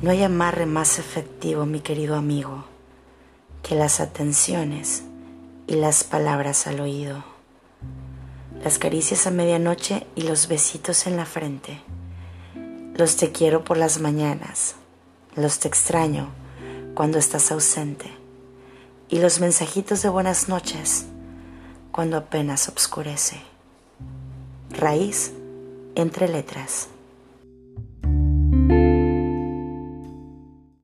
No hay amarre más efectivo, mi querido amigo, que las atenciones y las palabras al oído, las caricias a medianoche y los besitos en la frente, los te quiero por las mañanas, los te extraño cuando estás ausente y los mensajitos de buenas noches cuando apenas obscurece. Raíz entre letras.